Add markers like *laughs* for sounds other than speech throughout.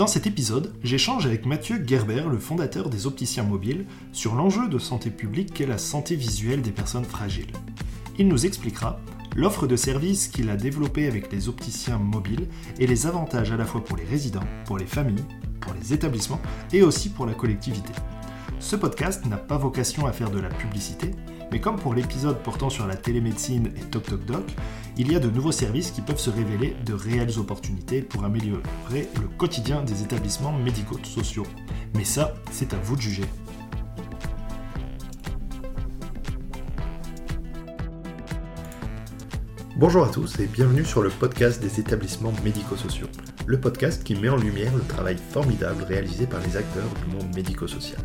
Dans cet épisode, j'échange avec Mathieu Gerber, le fondateur des opticiens mobiles, sur l'enjeu de santé publique qu'est la santé visuelle des personnes fragiles. Il nous expliquera l'offre de services qu'il a développée avec les opticiens mobiles et les avantages à la fois pour les résidents, pour les familles, pour les établissements et aussi pour la collectivité. Ce podcast n'a pas vocation à faire de la publicité, mais comme pour l'épisode portant sur la télémédecine et Toc Toc Doc, il y a de nouveaux services qui peuvent se révéler de réelles opportunités pour améliorer le quotidien des établissements médico-sociaux. Mais ça, c'est à vous de juger. Bonjour à tous et bienvenue sur le podcast des établissements médico-sociaux, le podcast qui met en lumière le travail formidable réalisé par les acteurs du monde médico-social.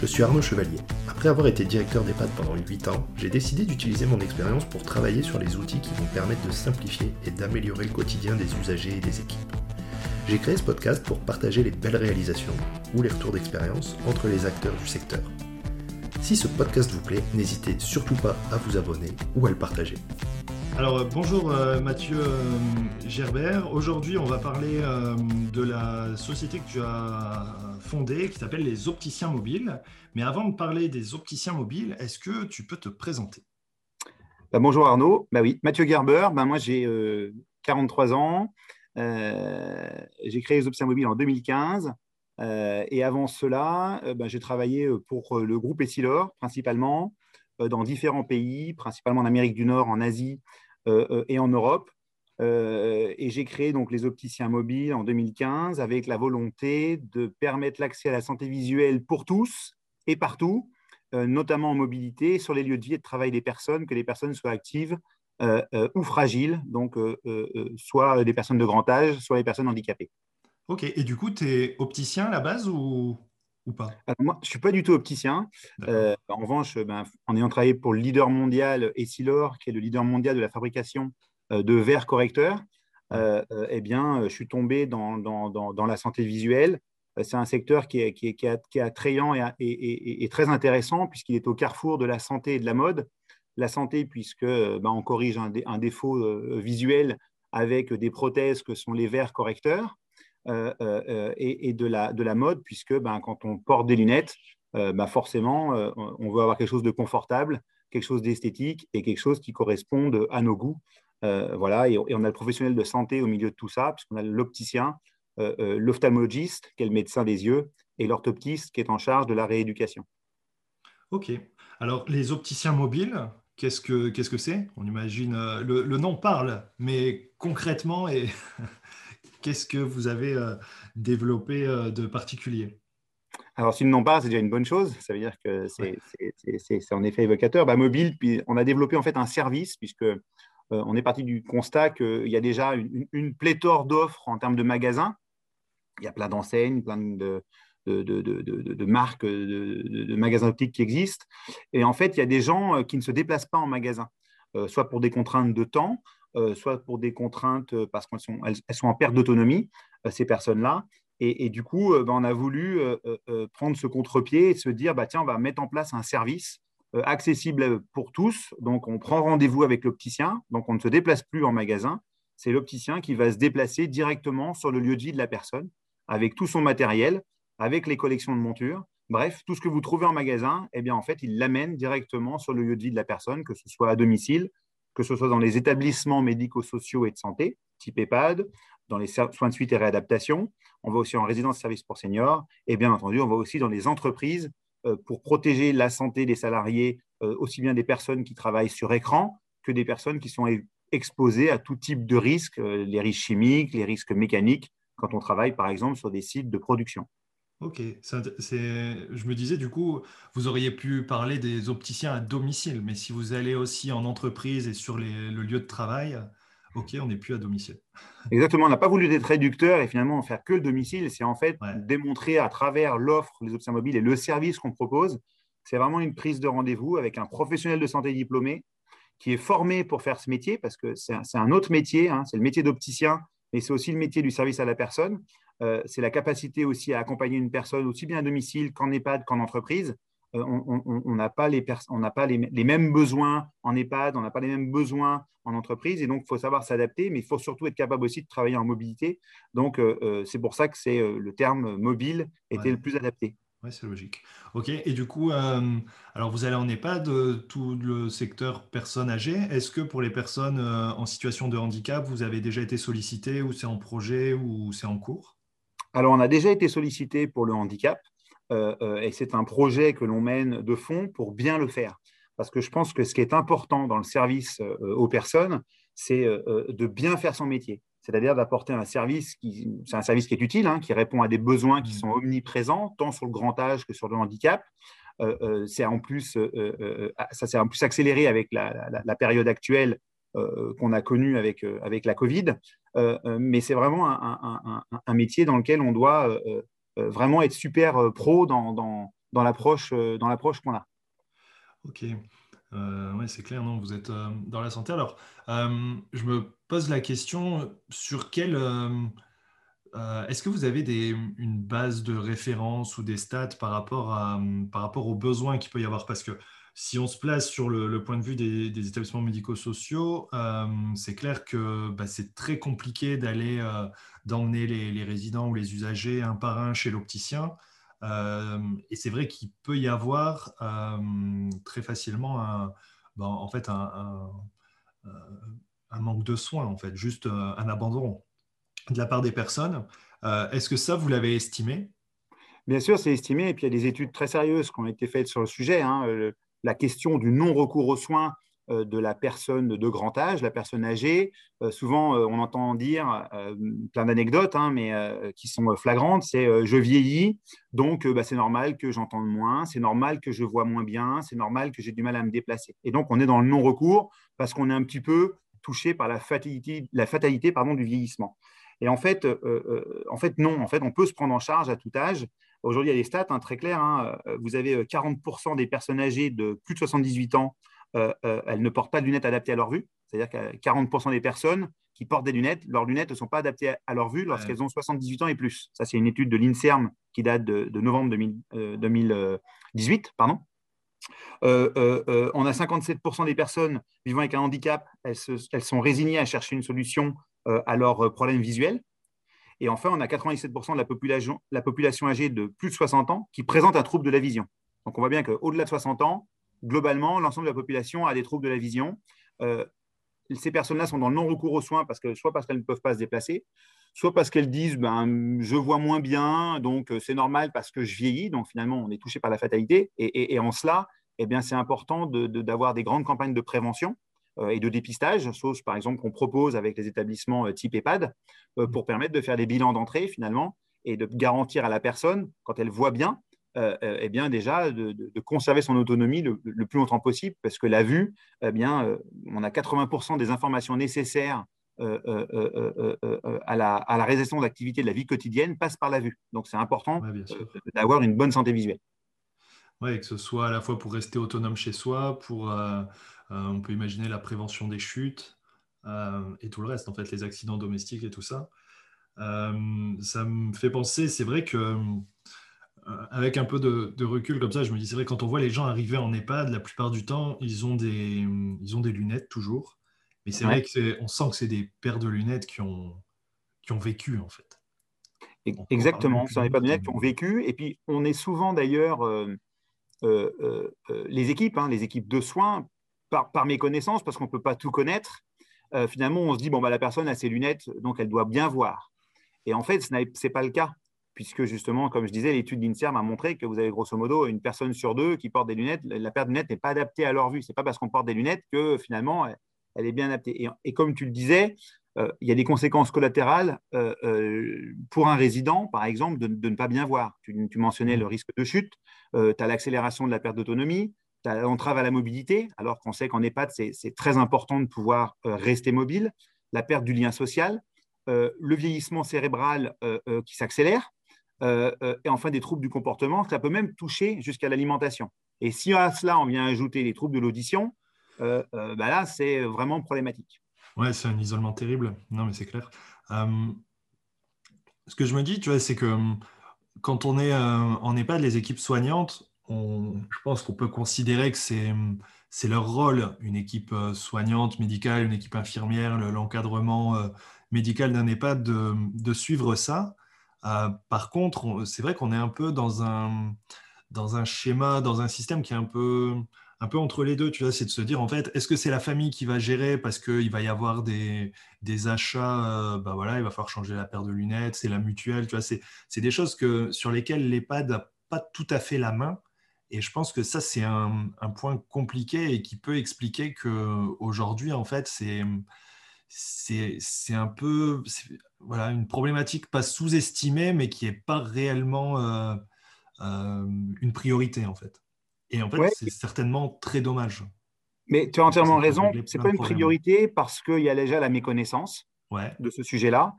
Je suis Arnaud Chevalier. Après avoir été directeur d'EHPAD pendant 8 ans, j'ai décidé d'utiliser mon expérience pour travailler sur les outils qui vont permettre de simplifier et d'améliorer le quotidien des usagers et des équipes. J'ai créé ce podcast pour partager les belles réalisations ou les retours d'expérience entre les acteurs du secteur. Si ce podcast vous plaît, n'hésitez surtout pas à vous abonner ou à le partager. Alors euh, bonjour euh, Mathieu euh, Gerbert. Aujourd'hui on va parler de la société que tu as fondée qui s'appelle les opticiens mobiles. Mais avant de parler des opticiens mobiles, est-ce que tu peux te présenter? Bah, Bonjour Arnaud. Bah oui, Mathieu Gerber, bah, moi j'ai 43 ans. j'ai créé les opticiens mobiles en 2015. et avant cela, j'ai travaillé pour le groupe Essilor principalement dans différents pays, principalement en Amérique du Nord, en Asie et en Europe. Euh, et j'ai créé donc les opticiens mobiles en 2015 avec la volonté de permettre l'accès à la santé visuelle pour tous et partout, notamment en mobilité, sur les lieux de vie et de travail des personnes, que les personnes soient actives ou fragiles, donc soit des personnes de grand âge, soit les personnes handicapées. Ok, et du coup, tu es opticien à la base ou moi, je ne suis pas du tout opticien. Euh, en revanche, ben, en ayant travaillé pour le leader mondial Essilor, qui est le leader mondial de la fabrication euh, de verres correcteurs, euh, eh bien, je suis tombé dans, dans, la santé visuelle. C'est un secteur qui est, qui est, qui est, attrayant et, et, très intéressant puisqu'il est au carrefour de la santé et de la mode. La santé, puisque ben, on corrige un, un défaut visuel avec des prothèses que sont les verres correcteurs. Euh, euh, euh, et, de, la, de la mode, puisque ben, quand on porte des lunettes, ben, forcément, on veut avoir quelque chose de confortable, quelque chose d'esthétique et quelque chose qui corresponde à nos goûts. voilà, et, on a le professionnel de santé au milieu de tout ça, puisqu'on a l'opticien, l'ophtalmologiste, qui est le médecin des yeux, et l'orthoptiste, qui est en charge de la rééducation. Ok. Alors, les opticiens mobiles, qu'est-ce que qu'est-ce que c'est? On imagine, le, le, nom parle, mais concrètement, et *laughs* Qu'est-ce que vous avez euh, développé euh, de particulier? Alors, s'ils n'ont pas, c'est déjà une bonne chose. Ça veut dire que c'est en effet évocateur. Bah, mobile, puis on a développé en fait un service, puisque euh, on est parti du constat qu'il y a déjà une, pléthore d'offres en termes de magasins. Il y a plein d'enseignes, plein de, de, de, de, marques, de, magasins optiques qui existent. Et en fait, il y a des gens qui ne se déplacent pas en magasin, soit pour des contraintes de temps, soit pour des contraintes euh, parce qu'elles sont, elles, sont en perte d'autonomie, euh, ces personnes-là. Et, du coup, ben, on a voulu prendre ce contre-pied et se dire, bah, tiens, on va mettre en place un service accessible pour tous. Donc, on prend rendez-vous avec l'opticien. Donc, on ne se déplace plus en magasin. C'est l'opticien qui va se déplacer directement sur le lieu de vie de la personne avec tout son matériel, avec les collections de montures. Bref, tout ce que vous trouvez en magasin, eh bien, en fait, il l'amène directement sur le lieu de vie de la personne, que ce soit à domicile, que ce soit dans les établissements médico-sociaux et de santé, type EHPAD, dans les soins de suite et réadaptation. On va aussi en résidence service pour seniors. Et bien entendu, on va aussi dans les entreprises euh, pour protéger la santé des salariés, euh, aussi bien des personnes qui travaillent sur écran que des personnes qui sont exposées à tout type de risques, euh, les risques chimiques, les risques mécaniques, quand on travaille par exemple sur des sites de production. Ok, je me disais du coup, vous auriez pu parler des opticiens à domicile, mais si vous allez aussi en entreprise et sur le lieu de travail, ok, on n'est plus à domicile. *laughs* Exactement, on n'a pas voulu être réducteur et finalement faire que le domicile, c'est en fait démontrer à travers l'offre des opticiens mobiles et le service qu'on propose, c'est vraiment une prise de rendez-vous avec un professionnel de santé diplômé qui est formé pour faire ce métier, parce que c'est un, autre métier, hein, c'est le métier d'opticien, mais c'est aussi le métier du service à la personne. Euh, c'est la capacité aussi à accompagner une personne aussi bien à domicile qu'en EHPAD qu'en entreprise on n'a pas, les, pas les, mêmes besoins en EHPAD, on n'a pas les mêmes besoins en entreprise. Et donc, il faut savoir s'adapter, mais il faut surtout être capable aussi de travailler en mobilité. Donc, c'est pour ça que c'est le terme mobile était le plus adapté. Oui, c'est logique. OK. Et du coup, alors vous allez en EHPAD, tout le secteur personnes âgées. Est-ce que pour les personnes en situation de handicap, vous avez déjà été sollicité ou c'est en projet ou c'est en cours? Alors, on a déjà été sollicité pour le handicap. Euh, euh, et c'est un projet que l'on mène de fond pour bien le faire. Parce que je pense que ce qui est important dans le service euh, aux personnes, c'est de bien faire son métier. C'est-à-dire d'apporter un service qui, c'est un service qui est utile, hein, qui répond à des besoins qui mmh. sont omniprésents, tant sur le grand âge que sur le handicap. c'est en plus, ça s'est en plus accéléré avec la, période actuelle qu'on a connue avec, avec la Covid. Mais c'est vraiment un, métier dans lequel on doit euh, vraiment être super euh, pro dans, l'approche euh, qu'on a. Ok. oui, c'est clair, non, vous êtes dans la santé. Alors, je me pose la question sur quelle. Est-ce que vous avez une base de référence ou des stats par rapport, à, par rapport aux besoins qu'il peut y avoir? Parce que si on se place sur le, point de vue des, établissements médico-sociaux, c'est clair que bah, c'est très compliqué d'aller d'emmener les, résidents ou les usagers un par un chez l'opticien. Euh, et c'est vrai qu'il peut y avoir euh, très facilement un, ben, en fait un, manque de soins, en fait, juste euh, un abandon de la part des personnes. Est-ce que ça, vous l'avez estimé? Bien sûr, c'est estimé. Et puis, il y a des études très sérieuses qui ont été faites sur le sujet. Hein. La question du non-recours aux soins euh, de la personne de grand âge, la personne âgée. Euh, souvent, euh, on entend dire plein d'anecdotes, hein, mais qui sont flagrantes. C'est je vieillis, donc bah, c'est normal que j'entende moins, c'est normal que je vois moins bien, c'est normal que j'ai du mal à me déplacer. Et donc, on est dans le non-recours parce qu'on est un petit peu touché par la fatalité, du vieillissement. Et en fait, en fait, non. En fait, on peut se prendre en charge à tout âge. Aujourd'hui, il y a des stats hein, très claires. Hein. Vous avez 40% des personnes âgées de plus de 78 ans euh, euh, elles ne portent pas de lunettes adaptées à leur vue. C'est-à-dire que 40% des personnes qui portent des lunettes, leurs lunettes ne sont pas adaptées à leur vue lorsqu'elles ont 78 ans et plus. Ça, c'est une étude de l'INSERM qui date de, novembre 2018. Euh, pardon. on a 57% des personnes vivant avec un handicap, elles, sont résignées à chercher une solution à leurs problèmes visuels. Et enfin, on a 97% de la population, la population âgée de plus de 60 ans qui présente un trouble de la vision. Donc on voit bien qu'au-delà de 60 ans, globalement, l'ensemble de la population a des troubles de la vision. Euh, ces personnes-là sont dans le non-recours aux soins parce que, soit parce qu'elles ne peuvent pas se déplacer, soit parce qu'elles disent ben, je vois moins bien, donc euh, c'est normal parce que je vieillis. Donc finalement, on est touché par la fatalité. Et, en cela, eh c'est important d'avoir des grandes campagnes de prévention et de dépistage, chose par exemple qu'on propose avec les établissements type EHPAD, pour permettre de faire des bilans d'entrée finalement et de garantir à la personne, quand elle voit bien, euh, euh, eh bien déjà de, conserver son autonomie le, plus longtemps possible, parce que la vue, eh bien, euh, on a 80% des informations nécessaires à, la, à, la, réalisation d'activités de la vie quotidienne passent par la vue. Donc c'est important d'avoir une bonne santé visuelle. Oui, que ce soit à la fois pour rester autonome chez soi, pour, on peut imaginer la prévention des chutes et tout le reste, en fait, les accidents domestiques et tout ça. ça me fait penser, c'est vrai que euh, avec un peu de, recul comme ça, je me dis, c'est vrai, quand on voit les gens arriver en EHPAD, la plupart du temps, ils ont des, ils ont des lunettes toujours. Mais c'est vrai qu'on sent que c'est des paires de lunettes qui ont, qui ont vécu, en fait. Exactement, ce sont des paires de lunettes qui ont vécu. Et puis, on est souvent d'ailleurs, euh, euh, les équipes, hein, les équipes de soins, par, par mes connaissances, parce qu'on ne peut pas tout connaître, finalement, on se dit, bon, bah, la personne a ses lunettes, donc elle doit bien voir. Et en fait, ce n'est pas le cas puisque justement, comme je disais, l'étude d'INSERM a montré que vous avez grosso modo une personne sur deux qui porte des lunettes. La paire de lunettes n'est pas adaptée à leur vue. Ce n'est pas parce qu'on porte des lunettes que finalement, elle, est bien adaptée. Et, comme tu le disais, euh, il y a des conséquences collatérales euh, euh, pour un résident, par exemple, de, ne pas bien voir. Tu, mentionnais le risque de chute, tu as l'accélération de la perte d'autonomie, tu l'entrave à la mobilité, alors qu'on sait qu'en EHPAD, c'est très important de pouvoir rester mobile, la perte du lien social, le vieillissement cérébral qui s'accélère, euh, euh, et enfin des troubles du comportement. Ça peut même toucher jusqu'à l'alimentation. Et si à cela, on vient ajouter les troubles de l'audition, euh, bah là, c'est vraiment problématique. Ouais, c'est un isolement terrible. Non, mais c'est clair. ce que je me dis, tu vois, c'est que quand on est en EHPAD, les équipes soignantes, je pense qu'on peut considérer que c'est leur rôle, une équipe soignante, médicale, une équipe infirmière, l'encadrement médical d'un EHPAD, de, suivre ça. par contre, c'est vrai qu'on est un peu dans un, schéma, dans un système qui est un peu entre les deux, tu vois, c'est de se dire en fait, est-ce que c'est la famille qui va gérer parce qu'il va y avoir des, des achats, euh, bah voilà, il va falloir changer la paire de lunettes, c'est la mutuelle, tu vois, c'est, des choses que, sur lesquelles l'EHPAD n'a pas tout à fait la main. Et je pense que ça, c'est un, un, point compliqué et qui peut expliquer qu'aujourd'hui, en fait, c'est, c'est, un peu voilà, une problématique pas sous-estimée, mais qui n'est pas réellement euh, euh, une priorité, en fait. Et en fait, c'est certainement très dommage. Mais tu as entièrement raison. Ce n'est pas une priorité parce qu'il y a déjà la méconnaissance de ce sujet-là.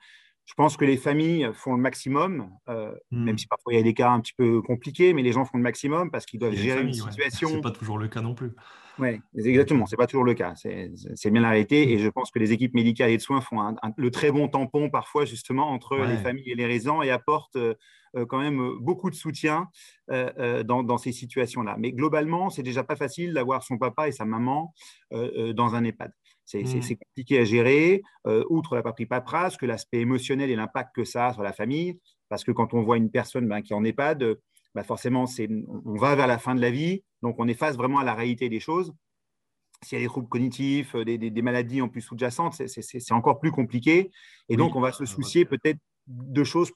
Je pense que les familles font le maximum, euh, hmm. même si parfois il y a des cas un petit peu compliqués, mais les gens font le maximum parce qu'ils doivent gérer une situation. Ce n'est pas toujours le cas non plus. Oui, exactement, ce n'est pas toujours le cas. C'est bien la réalité. Et je pense que les équipes médicales et de soins font le très bon tampon parfois justement entre les familles et les résidents et apportent euh, euh, quand même beaucoup de soutien euh, dans, ces situations-là. Mais globalement, c'est déjà pas facile d'avoir son papa et sa maman dans un EHPAD. C'est mmh. compliqué à gérer, outre la paperasse, que l'aspect émotionnel et l'impact que ça a sur la famille. Parce que quand on voit une personne ben, qui est en EHPAD, ben, forcément, on va vers la fin de la vie, donc on est face vraiment à la réalité des choses. S'il y a des troubles cognitifs, des, des maladies en plus sous-jacentes, c'est encore plus compliqué. Et donc, on va se soucier peut-être de choses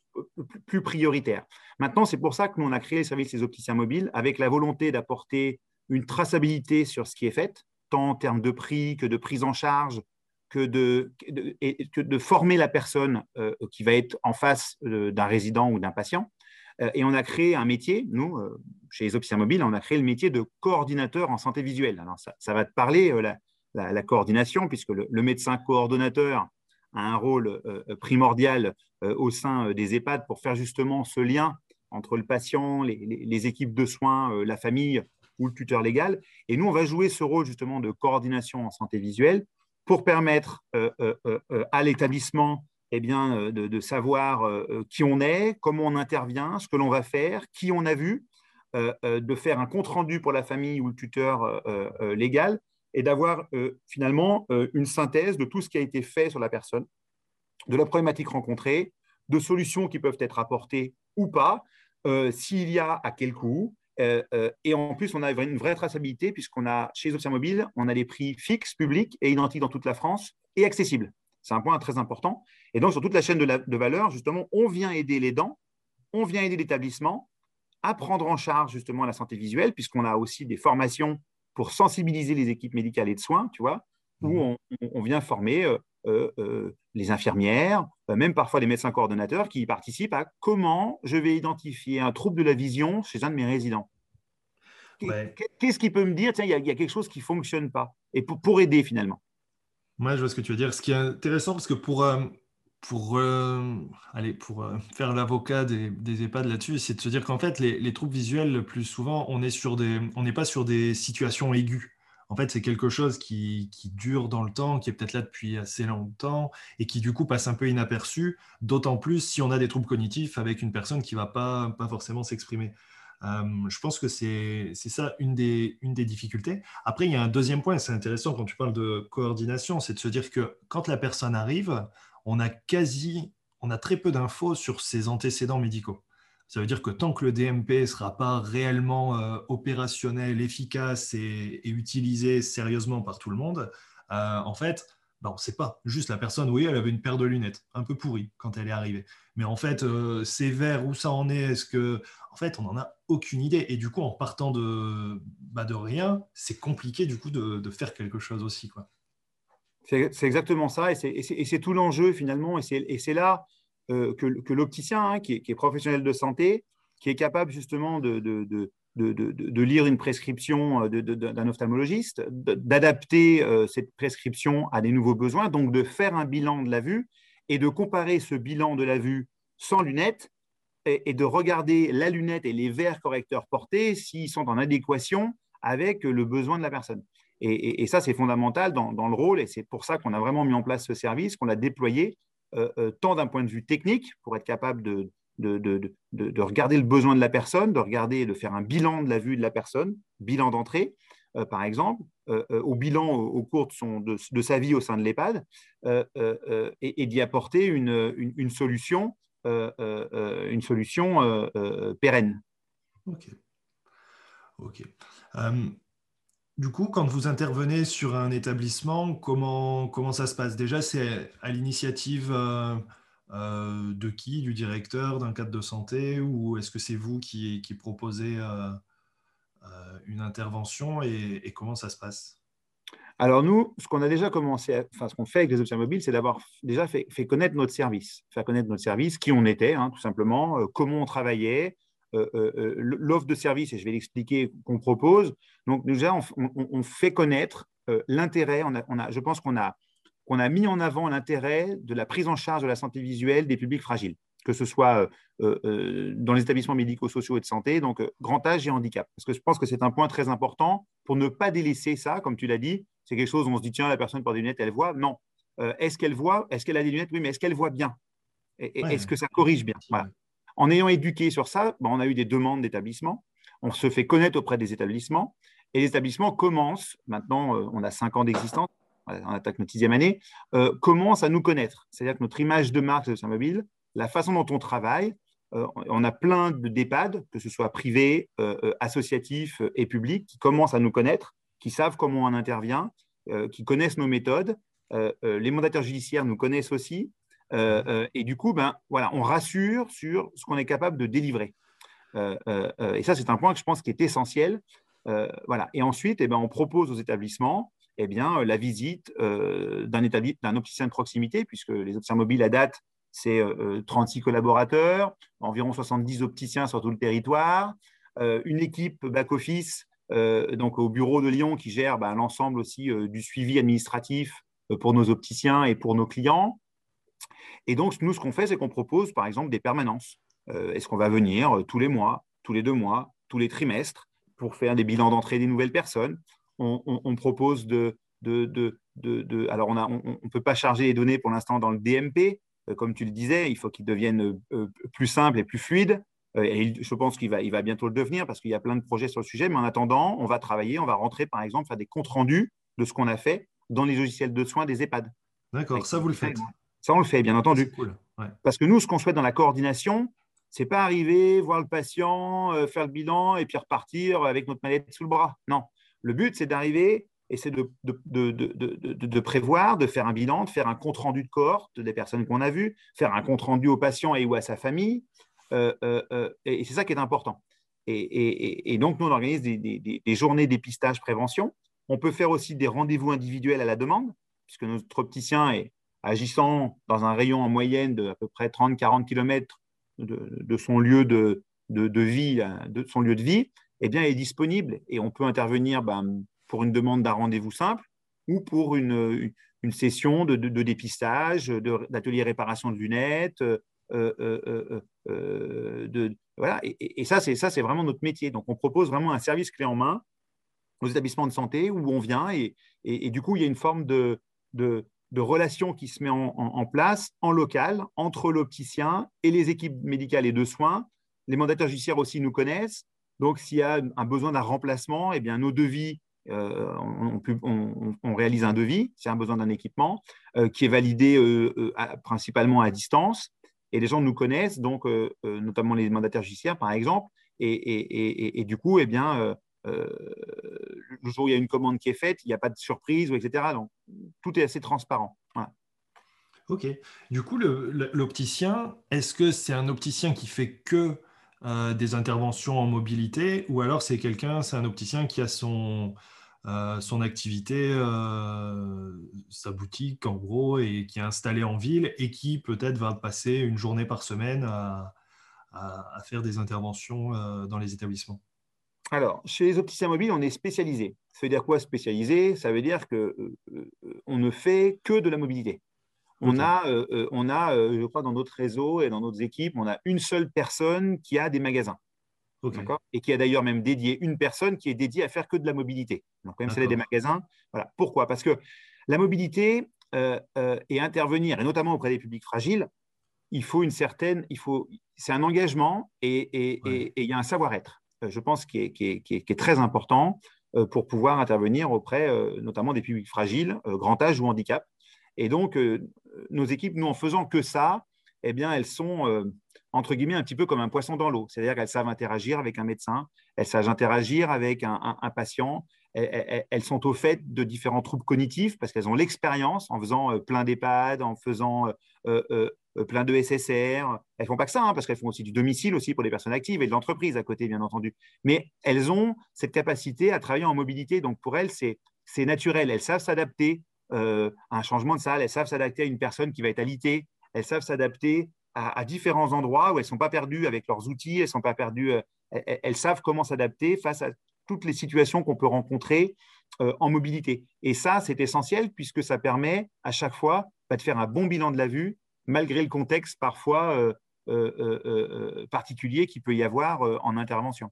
plus prioritaires. Maintenant, c'est pour ça que nous, on a créé le service des opticiens mobiles avec la volonté d'apporter une traçabilité sur ce qui est fait, tant en termes de prix que de prise en charge, que de, que de former la personne euh, qui va être en face euh, d'un résident ou d'un patient. Euh, et on a créé un métier, nous, chez les mobiles, on a créé le métier de coordinateur en santé visuelle. Alors, ça, va te parler, la, coordination, puisque le médecin coordonnateur, a un rôle primordial au sein des EHPAD pour faire justement ce lien entre le patient, les, équipes de soins, la famille ou le tuteur légal. Et nous, on va jouer ce rôle justement de coordination en santé visuelle pour permettre à l'établissement eh bien, de, savoir qui on est, comment on intervient, ce que l'on va faire, qui on a vu, de faire un compte-rendu pour la famille ou le tuteur légal et d'avoir euh, finalement euh, une synthèse de tout ce qui a été fait sur la personne, de la problématique rencontrée, de solutions qui peuvent être apportées ou pas, euh, s'il y a, à quel coût. Et en plus, on a une vraie traçabilité puisqu'on a chez Option Mobile, on a des prix fixes, publics et identiques dans toute la France et accessibles. C'est un point très important. Et donc, sur toute la chaîne de, de valeur, justement, on vient aider les dents, on vient aider l'établissement à prendre en charge justement la santé visuelle, puisqu'on a aussi des formations pour sensibiliser les équipes médicales et de soins, tu vois, où mhm. on, vient former euh, euh, euh, les infirmières, même parfois les médecins coordonnateurs qui participent à comment je vais identifier un trouble de la vision chez un de mes résidents. Qu'est-ce qui peut me dire, tiens, il y, a quelque chose qui ne fonctionne pas, et pour, pour aider finalement. Moi, je vois ce que tu veux dire. Ce qui est intéressant, parce que pour, pour, euh, pour euh, faire l'avocat des, des, EHPAD là-dessus, c'est de se dire qu'en fait, les, troubles visuels, le plus souvent, on n'est pas sur des situations aiguës. En fait, c'est quelque chose qui, dure dans le temps, qui est peut-être là depuis assez longtemps et qui du coup passe un peu inaperçu, d'autant plus si on a des troubles cognitifs avec une personne qui ne va pas, forcément s'exprimer. Euh, je pense que c'est ça une des, une des difficultés. Après, il y a un deuxième point, c'est intéressant quand tu parles de coordination, c'est de se dire que quand la personne arrive, on a quasi, on a très peu d'infos sur ses antécédents médicaux. Ça veut dire que tant que le DMP ne sera pas réellement euh, opérationnel, efficace et, utilisé sérieusement par tout le monde, euh, en fait, ben, on ne sait pas. Juste la personne, oui, elle avait une paire de lunettes, un peu pourrie quand elle est arrivée. Mais en fait, euh, c'est vert, où ça en est? Est-ce que, en fait, on n'en a aucune idée. Et du coup, en partant de, bah, de rien, c'est compliqué du coup de, de, faire quelque chose aussi, quoi. C'est exactement ça, et c'est tout l'enjeu finalement, et c'est là euh, que, l'opticien, hein, qui, est professionnel de santé, qui est capable justement de, lire une prescription euh, d'un ophtalmologiste, d'adapter euh, cette prescription à des nouveaux besoins, donc de faire un bilan de la vue et de comparer ce bilan de la vue sans lunettes et, de regarder la lunette et les verres correcteurs portés s'ils sont en adéquation avec le besoin de la personne. Et, ça, c'est fondamental dans, le rôle, et c'est pour ça qu'on a vraiment mis en place ce service, qu'on l'a déployé, tant d'un point de vue technique, pour être capable de, de, de, regarder le besoin de la personne, de regarder, de faire un bilan de la vue de la personne, bilan d'entrée, par exemple, au bilan au, cours de, son, de, sa vie au sein de l'EHPAD, et, d'y apporter une, une, solution, une solution pérenne. Ok. Ok. Du coup, quand vous intervenez sur un établissement, comment, comment ça se passe? Déjà, c'est à l'initiative euh, euh, de qui? Du directeur, d'un cadre de santé? Ou est-ce que c'est vous qui, proposez euh, une intervention et, comment ça se passe? Alors nous, ce qu'on a déjà commencé, enfin ce qu'on fait avec les options mobiles, c'est d'avoir déjà fait, connaître notre service, faire connaître notre service, qui on était, hein, tout simplement, comment on travaillait, l'offre de service, et je vais l'expliquer, qu'on propose. Donc déjà, on, fait connaître l'intérêt, on a, je pense qu'on a, qu'on a mis en avant l'intérêt de la prise en charge de la santé visuelle des publics fragiles, que ce soit dans les établissements médico-sociaux et de santé, donc grand âge et handicap. Parce que je pense que c'est un point très important pour ne pas délaisser ça, comme tu l'as dit. C'est quelque chose où on se dit, tiens, la personne porte des lunettes, elle voit. Non. est-ce qu'elle voit Est-ce qu'elle a des lunettes? Oui, mais est-ce qu'elle voit bien? Est-ce que ça corrige bien? Voilà. En ayant éduqué sur ça, ben, on a eu des demandes d'établissements. On se fait connaître auprès des établissements. Et les établissements commencent, maintenant euh, on a cinq ans d'existence, on attaque notre sixième année, euh, commencent à nous connaître. C'est-à-dire que notre image de marque de Mobile, la façon dont on travaille, euh, on a plein d'EHPAD, que ce soit privés, associatifs et publics, qui commencent à nous connaître, qui savent comment on intervient, qui connaissent nos méthodes. les mandataires judiciaires nous connaissent aussi. Euh, euh, et du coup, ben, voilà, on rassure sur ce qu'on est capable de délivrer. Euh, et ça, c'est un point que je pense qui est essentiel. voilà. Et ensuite, eh ben, on propose aux établissements eh bien, la visite d'un opticien de proximité, puisque les opticiens mobiles à date, c'est 36 collaborateurs, environ 70 opticiens sur tout le territoire, une équipe back-office donc au bureau de Lyon qui gère ben, l'ensemble aussi du suivi administratif pour nos opticiens et pour nos clients. Et donc, nous, ce qu'on fait, c'est qu'on propose, par exemple, des permanences. Euh, est-ce qu'on va venir euh, tous les mois, tous les deux mois, tous les trimestres pour faire des bilans d'entrée des nouvelles personnes? On, propose de, de, Alors, on ne on, peut pas charger les données pour l'instant dans le DMP. Euh, comme tu le disais, il faut qu'ils deviennent plus simples et plus fluides. et je pense qu'il va, il va bientôt le devenir parce qu'il y a plein de projets sur le sujet. Mais en attendant, on va travailler, on va rentrer, par exemple, faire des comptes rendus de ce qu'on a fait dans les logiciels de soins des EHPAD. D'accord, ça vous le faites. Ça, on le fait, bien entendu. Parce que nous, ce qu'on souhaite dans la coordination, c'est pas arriver, voir le patient, euh, faire le bilan et puis repartir avec notre mallette sous le bras. Non. Le but, c'est d'arriver et c'est de, de, prévoir, de faire un bilan, de faire un compte-rendu de cohorte des personnes qu'on a vues, faire un compte-rendu au patient et ou à sa famille. Euh, euh, et c'est ça qui est important. Et, donc, nous, on organise des, des journées dépistage prévention. On peut faire aussi des rendez-vous individuels à la demande, puisque notre opticien est, agissant dans un rayon en moyenne de à peu près 30-40 km de, son lieu de, vie, de son lieu de vie, eh bien, est disponible et on peut intervenir ben, pour une demande d'un rendez-vous simple ou pour une, session de, dépistage, d'atelier réparation de lunettes. Euh, euh, euh, voilà. Et, ça, c'est vraiment notre métier. Donc, on propose vraiment un service clé en main aux établissements de santé où on vient et, du coup, il y a une forme de, de relation qui se met en, place en local entre l'opticien et les équipes médicales et de soins. Les mandataires judiciaires aussi nous connaissent. Donc, s'il y a un besoin d'un remplacement, eh bien, nos devis, euh, on, réalise un devis, c'est un besoin d'un équipement euh, qui est validé euh, principalement à distance. Et les gens nous connaissent, donc notamment les mandataires judiciaires, par exemple. Et, du coup, eh bien, le jour où il y a une commande qui est faite, il n'y a pas de surprise, etc. Donc, tout est assez transparent. Ok. Du coup, l'opticien, est-ce que c'est un opticien qui fait que euh, des interventions en mobilité ou alors c'est quelqu'un, c'est un opticien qui a son, euh, son activité, sa boutique en gros, et qui est installé en ville et qui peut-être va passer une journée par semaine à faire des interventions dans les établissements? Alors, chez les opticiens mobiles, on est spécialisé. Ça veut dire quoi spécialisé? Ça veut dire qu'on euh, euh, ne fait que de la mobilité. On a, euh, on a je crois, dans notre réseau et dans notre équipes, on a une seule personne qui a des magasins. Et qui a d'ailleurs même dédié une personne qui est dédiée à faire que de la mobilité. Donc, même si elle a des magasins. Voilà. Pourquoi? Parce que la mobilité et intervenir, et notamment auprès des publics fragiles, il faut une certaine, il faut, c'est un engagement et il y a un savoir-être, je pense, qui est, très important pour pouvoir intervenir auprès notamment des publics fragiles, grand âge ou handicap. Et donc, nos équipes, nous, en faisant que ça, eh bien, elles sont entre guillemets, un petit peu comme un poisson dans l'eau. C'est-à-dire qu'elles savent interagir avec un médecin, elles savent interagir avec un, patient, elles, sont au fait de différents troubles cognitifs parce qu'elles ont l'expérience en faisant euh, plein d'EHPAD, en faisant euh, euh, plein de SSR. Elles font pas que ça, hein, parce qu'elles font aussi du domicile aussi pour les personnes actives et de l'entreprise à côté, bien entendu. Mais elles ont cette capacité à travailler en mobilité. Donc pour elles, c'est naturel. Elles savent s'adapter à un changement de salle, elles savent s'adapter à une personne qui va être alitée, elles savent s'adapter à, différents endroits où elles ne sont pas perdues avec leurs outils, elles sont pas perdues, euh, elles, savent comment s'adapter face à toutes les situations qu'on peut rencontrer euh, en mobilité. Et ça, c'est essentiel puisque ça permet à chaque fois bah, de faire un bon bilan de la vue, malgré le contexte parfois euh, particulier qu'il peut y avoir en intervention.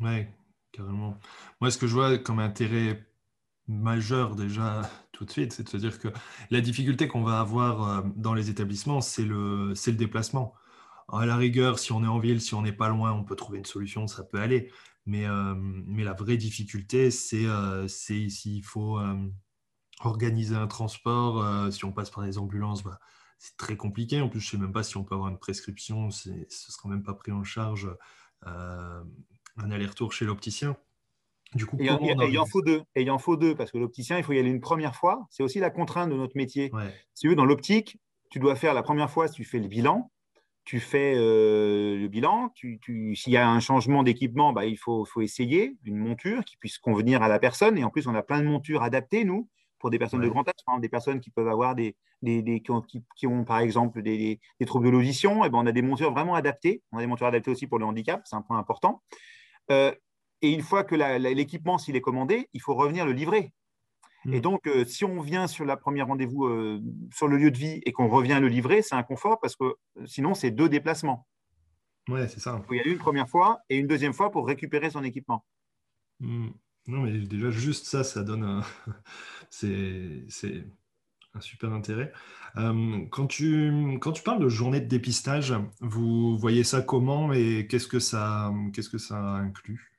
Oui, carrément. Moi, ce que je vois comme intérêt majeur déjà *laughs* tout de suite, c'est de se dire que la difficulté qu'on va avoir euh, dans les établissements, c'est le, le déplacement. À la rigueur, si on est en ville, si on n'est pas loin, on peut trouver une solution, ça peut aller. Mais, euh, mais la vraie difficulté, c'est euh, s'il faut organiser un transport, si on passe par des ambulances, bah, c'est très compliqué. En plus, je ne sais même pas si on peut avoir une prescription, ce ne sera même pas pris en charge un aller-retour chez l'opticien. Du coup, et, il en faut deux. Et il en faut deux, parce que l'opticien, il faut y aller une première fois. C'est aussi la contrainte de notre métier. Si tu veux, dans l'optique, tu dois faire la première fois, si tu fais le bilan, tu fais euh, le bilan. Tu, S'il y a un changement d'équipement, bah, il faut, faut essayer une monture qui puisse convenir à la personne. Et en plus, on a plein de montures adaptées, nous, pour des personnes de grand âge, des personnes qui peuvent avoir des, des, qui, ont, par exemple des, troubles de l'audition. Et eh ben, on a des montures vraiment adaptées. On a des montures adaptées aussi pour le handicap, c'est un point important. Euh, et une fois que l'équipement, s'il est commandé, il faut revenir le livrer. Hmm. Et donc, euh, si on vient sur la première rendez-vous euh, sur le lieu de vie et qu'on revient le livrer, c'est un confort parce que sinon, c'est deux déplacements. Ouais, c'est ça. Il y a une première fois et une deuxième fois pour récupérer son équipement. Hmm. Non, mais déjà, juste ça, ça donne un. *laughs* c'est un super intérêt. quand, tu, quand tu parles de journée de dépistage, vous voyez ça comment et qu'est-ce que ça, qu'est-ce que ça inclut?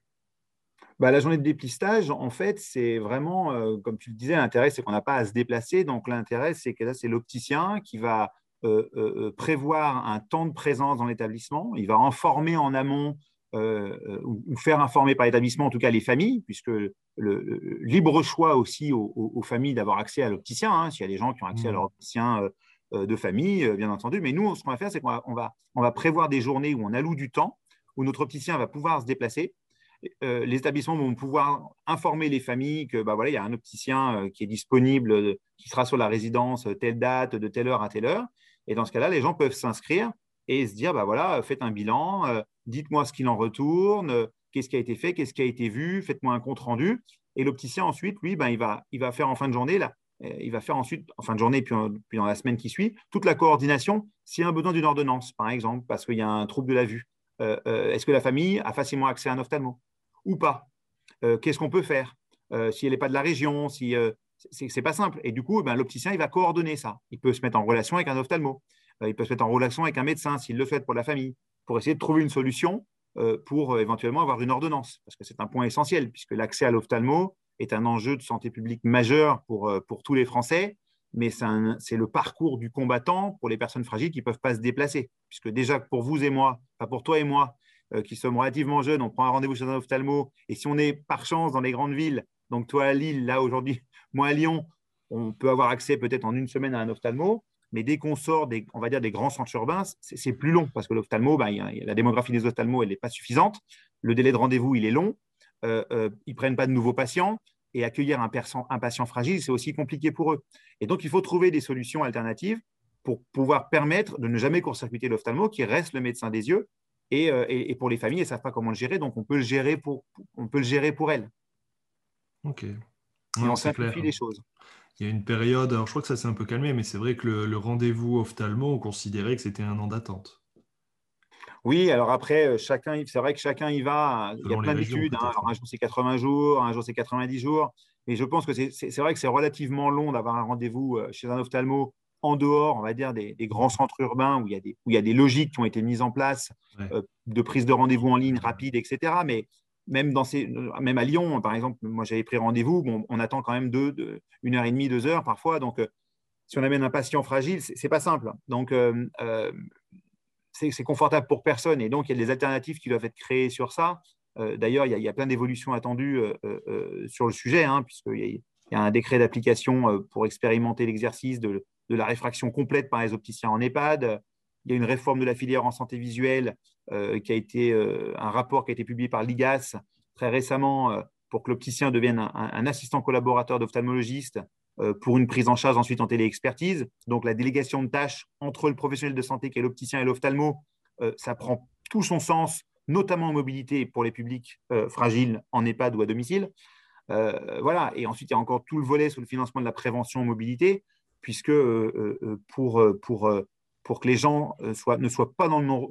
Bah, la journée de dépistage, en fait, c'est vraiment, euh, comme tu le disais, l'intérêt, c'est qu'on n'a pas à se déplacer. Donc, l'intérêt, c'est que là, c'est l'opticien qui va euh, euh, prévoir un temps de présence dans l'établissement. Il va informer en amont ou, faire informer par l'établissement, en tout cas les familles, puisque le, libre choix aussi aux, familles d'avoir accès à l'opticien, hein, s'il y a des gens qui ont accès à leur opticien de famille, bien entendu. Mais nous, ce qu'on va faire, c'est qu'on va, on va prévoir des journées où on alloue du temps, où notre opticien va pouvoir se déplacer euh, les établissements vont pouvoir informer les familles que bah, voilà, il y a un opticien euh, qui est disponible, euh, qui sera sur la résidence telle date, de telle heure à telle heure. Et dans ce cas-là, les gens peuvent s'inscrire et se dire bah, voilà, faites un bilan, dites-moi ce qu'il en retourne, qu'est-ce qui a été fait, qu'est-ce qui a été vu, faites-moi un compte rendu. Et l'opticien, ensuite, lui, ben, il, va, il va faire en fin de journée, là, il va faire ensuite, en fin de journée, puis, puis dans la semaine qui suit, toute la coordination s'il y a un besoin d'une ordonnance, par exemple, parce qu'il y a un trouble de la vue. Est-ce que la famille a facilement accès à un ophtalmo ou pas? Euh, Qu'est-ce qu'on peut faire? Euh, Si elle n'est pas de la région, si euh, c'est pas simple. Et du coup, ben, l'opticien, il va coordonner ça. Il peut se mettre en relation avec un ophtalmo. Il peut se mettre en relation avec un médecin s'il le souhaite pour la famille, pour essayer de trouver une solution pour éventuellement avoir une ordonnance. Parce que c'est un point essentiel, puisque l'accès à l'ophtalmo est un enjeu de santé publique majeur pour, pour tous les Français, mais c'est le parcours du combattant pour les personnes fragiles qui ne peuvent pas se déplacer. Puisque déjà, pour vous et moi, pas pour toi et moi, euh, qui sommes relativement jeunes, on prend un rendez-vous chez un ophtalmo, et si on est par chance dans les grandes villes, donc toi à Lille, là aujourd'hui, *laughs* moi à Lyon, on peut avoir accès peut-être en une semaine à un ophtalmo, mais dès qu'on sort des, on va dire, des grands centres urbains, c'est plus long parce que l'ophtalmo, bah, la démographie des ophtalmos, elle n'est pas suffisante. Le délai de rendez-vous, il est long. Euh, euh, ils ne prennent pas de nouveaux patients. Et accueillir un, un patient fragile, c'est aussi compliqué pour eux. Et donc, il faut trouver des solutions alternatives pour pouvoir permettre de ne jamais court-circuiter l'ophtalmo, qui reste le médecin des yeux, euh, et, pour les familles, elles ne savent pas comment le gérer, donc on peut le gérer pour, on peut le gérer pour elles. Ok. et on simplifie les choses. Il y a une période, alors je crois que ça s'est un peu calmé, mais c'est vrai que le, rendez-vous ophtalmo, on considérait que c'était un an d'attente. Oui, alors après, euh, chacun, c'est vrai que chacun y va. Il y a plein d'études. Hein. un jour, c'est 80 jours, un jour, c'est 90 jours. Mais je pense que c'est vrai que c'est relativement long d'avoir un rendez-vous euh, chez un ophtalmo en dehors, on va dire, des, grands centres urbains où il, y a des, où il y a des logiques qui ont été mises en place de prise de rendez-vous en ligne rapide, etc. Mais même, dans ces, même à Lyon, par exemple, moi j'avais pris rendez-vous, on attend quand même deux, une heure et demie, deux heures parfois. Donc, si on amène un patient fragile, ce n'est pas simple. Donc, c'est confortable pour personne. Et donc, il y a des alternatives qui doivent être créées sur ça. Euh, d'ailleurs, il, y a plein d'évolutions attendues euh, euh, sur le sujet, hein, puisqu'il y, a un décret d'application pour expérimenter l'exercice de, la réfraction complète par les opticiens en EHPAD. Il y a une réforme de la filière en santé visuelle qui a été un rapport qui a été publié par l'IGAS très récemment pour que l'opticien devienne un, assistant collaborateur d'ophtalmologiste pour une prise en charge ensuite en téléexpertise. Donc la délégation de tâches entre le professionnel de santé qui est l'opticien et l'ophtalmo, ça prend tout son sens notamment en mobilité pour les publics euh, fragiles en EHPAD ou à domicile. Euh, voilà. Et ensuite, il y a encore tout le volet sur le financement de la prévention en mobilité, puisque euh, pour, pour, pour que les gens soient, ne, soient pas dans le non,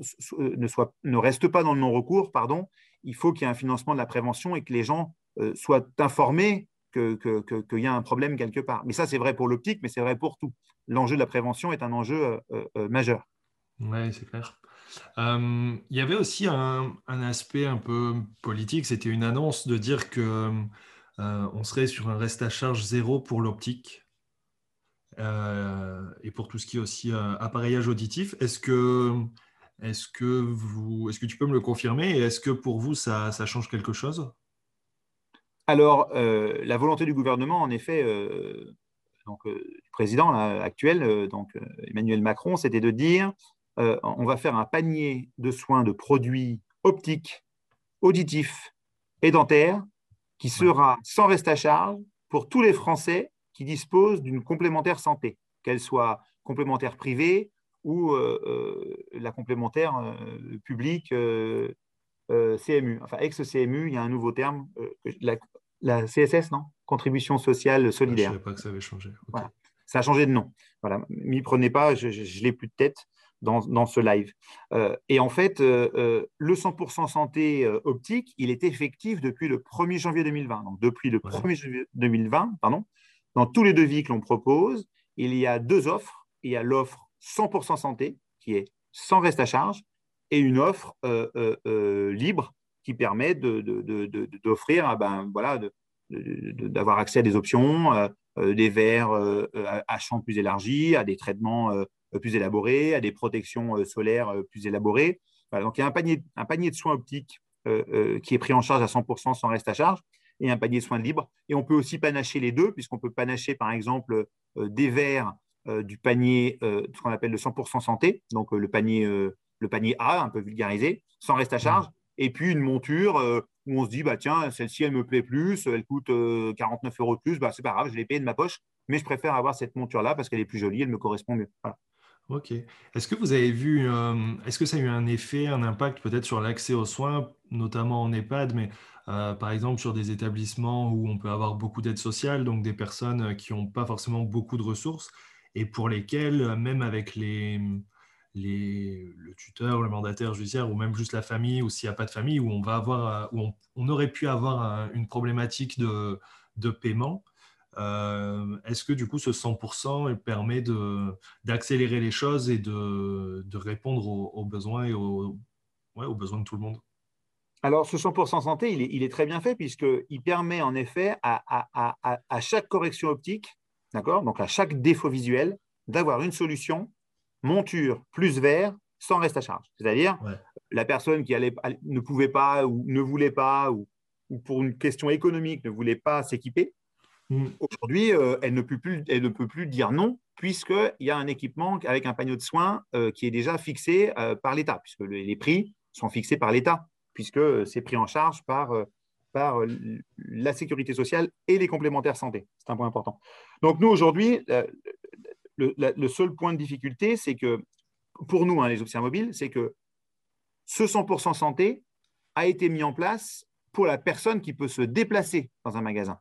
soient, ne restent pas dans le non-recours, pardon, il faut qu'il y ait un financement de la prévention et que les gens soient informés qu'il que, y a un problème quelque part. Mais ça, c'est vrai pour l'optique, mais c'est vrai pour tout. L'enjeu de la prévention est un enjeu majeur. Oui, c'est clair. Euh, il y avait aussi un, aspect un peu politique, c'était une annonce de dire que euh, on serait sur un reste à charge zéro pour l'optique euh, et pour tout ce qui est aussi appareillage auditif. Est-ce que, est que, vous, est que tu peux me le confirmer et est-ce que pour vous ça, ça change quelque chose? Alors, la volonté du gouvernement, en effet, donc, du président actuel, donc Emmanuel Macron, c'était de dire euh, on va faire un panier de soins de produits optiques, auditifs et dentaires qui sera sans reste à charge pour tous les Français qui disposent d'une complémentaire santé, qu'elle soit complémentaire privée ou euh, euh, la complémentaire publique CMU. Enfin, ex-CMU, il y a un nouveau terme, la, CSS, non? Contribution sociale solidaire. je ne savais pas que ça avait changé. Ça a changé de nom. Voilà. M'y prenez pas, je ne l'ai plus de tête dans, ce live. Euh, et en fait, euh, euh, le 100% santé optique, il est effectif depuis le 1er janvier 2020. Donc, depuis le 1er janvier 2020, pardon, dans tous les devis que l'on propose, il y a deux offres. Il y a l'offre 100% santé, qui est sans reste à charge, et une offre libre qui permet d'offrir, ben, voilà, d'avoir accès à des options, des verres à champ plus élargi, à des traitements euh, plus élaborés, à des protections euh, solaires euh, plus élaborées. donc il y a un panier, un panier de soins optiques qui est pris en charge à 100% sans reste à charge et un panier de soins libres. Et on peut aussi panacher les deux, puisqu'on peut panacher par exemple des verres du panier, ce qu'on appelle le 100% santé, donc le, panier, le panier A, un peu vulgarisé, sans reste à charge, et puis une monture où on se dit, bah, tiens, celle-ci, elle me plaît plus, elle coûte 49 euros de plus, bah, c'est pas grave, je l'ai payée de ma poche, mais je préfère avoir cette monture-là parce qu'elle est plus jolie, elle me correspond mieux. Voilà. Ok. Est-ce que vous avez vu, euh, est-ce que ça a eu un effet, un impact peut-être sur l'accès aux soins, notamment en EHPAD, mais euh, par exemple sur des établissements où on peut avoir beaucoup d'aide sociale, donc des personnes euh, qui n'ont pas forcément beaucoup de ressources et pour lesquelles, même avec les, les, le tuteur, le mandataire judiciaire ou même juste la famille, ou s'il n'y a pas de famille, où on, va avoir, où on, aurait pu avoir une problématique de, de paiement, est-ce que du coup ce 100% permet d'accélérer les choses et de, répondre aux, besoins et aux, aux, besoins de tout le monde? Alors, ce 100% santé, il est, très bien fait puisqu'il permet en effet à, chaque correction optique, d'accord, donc à chaque défaut visuel, d'avoir une solution monture plus verre sans reste à charge. C'est-à-dire la personne qui ne pouvait pas ou ne voulait pas ou, ou, pour une question économique ne voulait pas s'équiper, Mm. Aujourd'hui, euh, elle, ne peut plus, dire non, puisqu'il y a un équipement avec un panier de soins euh, qui est déjà fixé euh, par l'État, puisque les prix sont fixés par l'État, puisque c'est pris en charge par, la sécurité sociale et les complémentaires santé. C'est un point important. Donc, nous, aujourd'hui, le, seul point de difficulté, c'est que, pour nous, hein, les opticiens mobiles, c'est que ce 100% santé a été mis en place pour la personne qui peut se déplacer dans un magasin.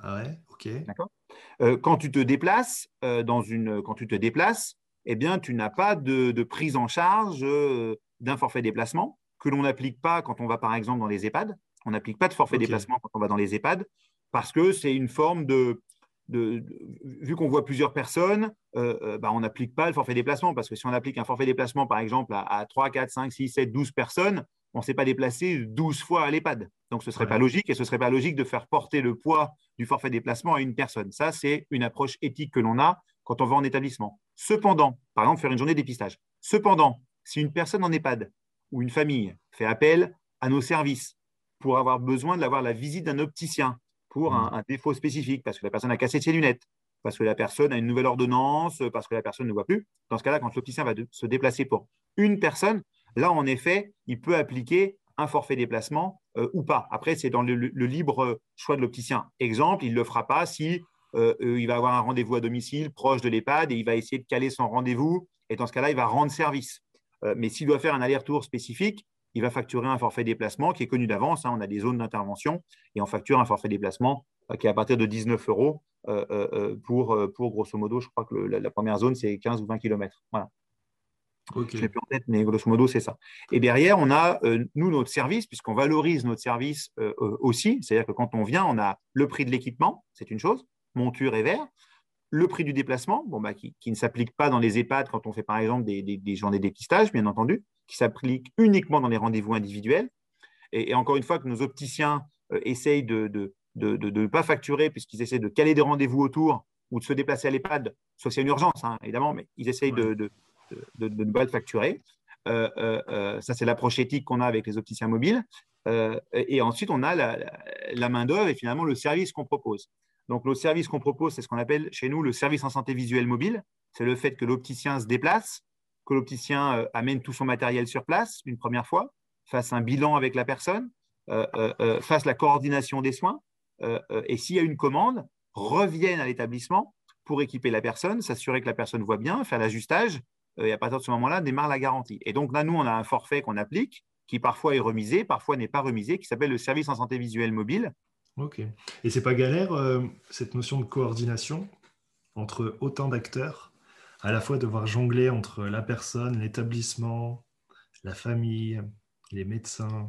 Ah ouais, ok. D'accord. Euh, quand tu te déplaces euh, dans une, quand tu te déplaces, eh bien, tu n'as pas de, prise en charge euh, d'un forfait déplacement que l'on n'applique pas quand on va par exemple dans les EHPAD. On n'applique pas de forfait déplacement quand on va dans les EHPAD parce que c'est une forme de, vu qu'on voit plusieurs personnes, bah, on n'applique pas le forfait déplacement. Parce que si on applique un forfait déplacement, par exemple, à, 3, 4, 5, 6, 7, 12 personnes, on ne s'est pas déplacé 12 fois à l'EHPAD. Donc, ce ne serait pas logique et ce ne serait pas logique de faire porter le poids du forfait déplacement à une personne. Ça, c'est une approche éthique que l'on a quand on va en établissement. Cependant, par exemple, faire une journée de dépistage. Cependant, si une personne en EHPAD ou une famille fait appel à nos services pour avoir besoin d'avoir la visite d'un opticien pour un, mmh. défaut spécifique, parce que la personne a cassé ses lunettes, parce que la personne a une nouvelle ordonnance, parce que la personne ne voit plus, dans ce cas-là, quand l'opticien va se déplacer pour une personne, là, en effet, il peut appliquer un forfait déplacement euh, ou pas. Après, c'est dans le, libre choix de l'opticien. Exemple, il ne le fera pas si euh, euh, il va avoir un rendez-vous à domicile proche de l'EHPAD et il va essayer de caler son rendez-vous. Et dans ce cas-là, il va rendre service. mais s'il doit faire un aller-retour spécifique, il va facturer un forfait déplacement qui est connu d'avance. Hein. on a des zones d'intervention et on facture un forfait déplacement qui est à partir de 19 euros pour, pour, grosso modo, je crois que la, première zone, c'est 15 ou 20 km. Je ne l'ai plus en tête, mais grosso modo, c'est ça. Et derrière, on a, euh, nous, notre service, puisqu'on valorise notre service euh, euh, aussi. C'est-à-dire que quand on vient, on a le prix de l'équipement, c'est une chose, monture et verre. Le prix du déplacement, bon, bah, qui, ne s'applique pas dans les EHPAD quand on fait par exemple des, des, journées de dépistage, bien entendu, qui s'applique uniquement dans les rendez-vous individuels. Et, encore une fois, que nos opticiens essayent de ne de, pas facturer, puisqu'ils essaient de caler des rendez-vous autour ou de se déplacer à l'EHPAD, soit c'est une urgence, hein, évidemment, mais ils essayent de, de, ne pas. Euh, euh, euh, ça, c'est l'approche éthique qu'on a avec les opticiens mobiles. et ensuite, on a la, main-d'œuvre et finalement le service qu'on propose. Donc, le service qu'on propose, c'est ce qu'on appelle chez nous le service en santé visuelle mobile. C'est le fait que l'opticien se déplace, que l'opticien amène tout son matériel sur place une première fois, fasse un bilan avec la personne, fasse la coordination des soins, et s'il y a une commande, revienne à l'établissement pour équiper la personne, s'assurer que la personne voit bien, faire l'ajustage, et à partir de ce moment-là, démarre la garantie. Et donc là, nous, on a un forfait qu'on applique, qui parfois est remisé, parfois n'est pas remisé, qui s'appelle le service en santé visuelle mobile. Ok. Et c'est pas galère, euh, cette notion de coordination entre autant d'acteurs, à la fois devoir jongler entre la personne, l'établissement, la famille, les médecins?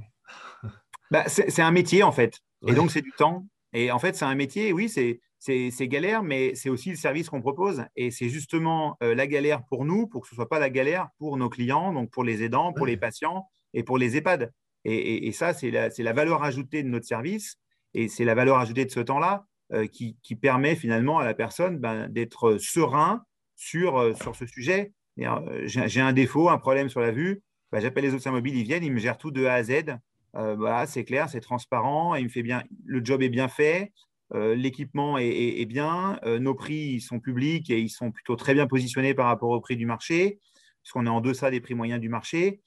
Bah, C'est un métier, en fait. Et donc, c'est du temps. Et en fait, c'est un métier, oui, c'est c'est galère, mais c'est aussi le service qu'on propose. Et c'est justement euh, la galère pour nous, pour que ce ne soit pas la galère pour nos clients, donc pour les aidants, pour les patients et pour les EHPAD. Et, ça, c'est la, valeur ajoutée de notre service et c'est la valeur ajoutée de ce temps-là euh, qui, permet finalement à la personne ben, d'être serein sur, euh, sur ce sujet. J'ai un défaut, un problème sur la vue, ben, j'appelle les mobiles, ils viennent, ils me gèrent tout de A à Z. voilà, c'est clair, c'est transparent, il me fait bien, le job est bien fait, l'équipement est, bien, euh, nos prix sont publics et ils sont plutôt très bien positionnés par rapport au prix du marché, puisqu'on est en deçà des prix moyens du marché.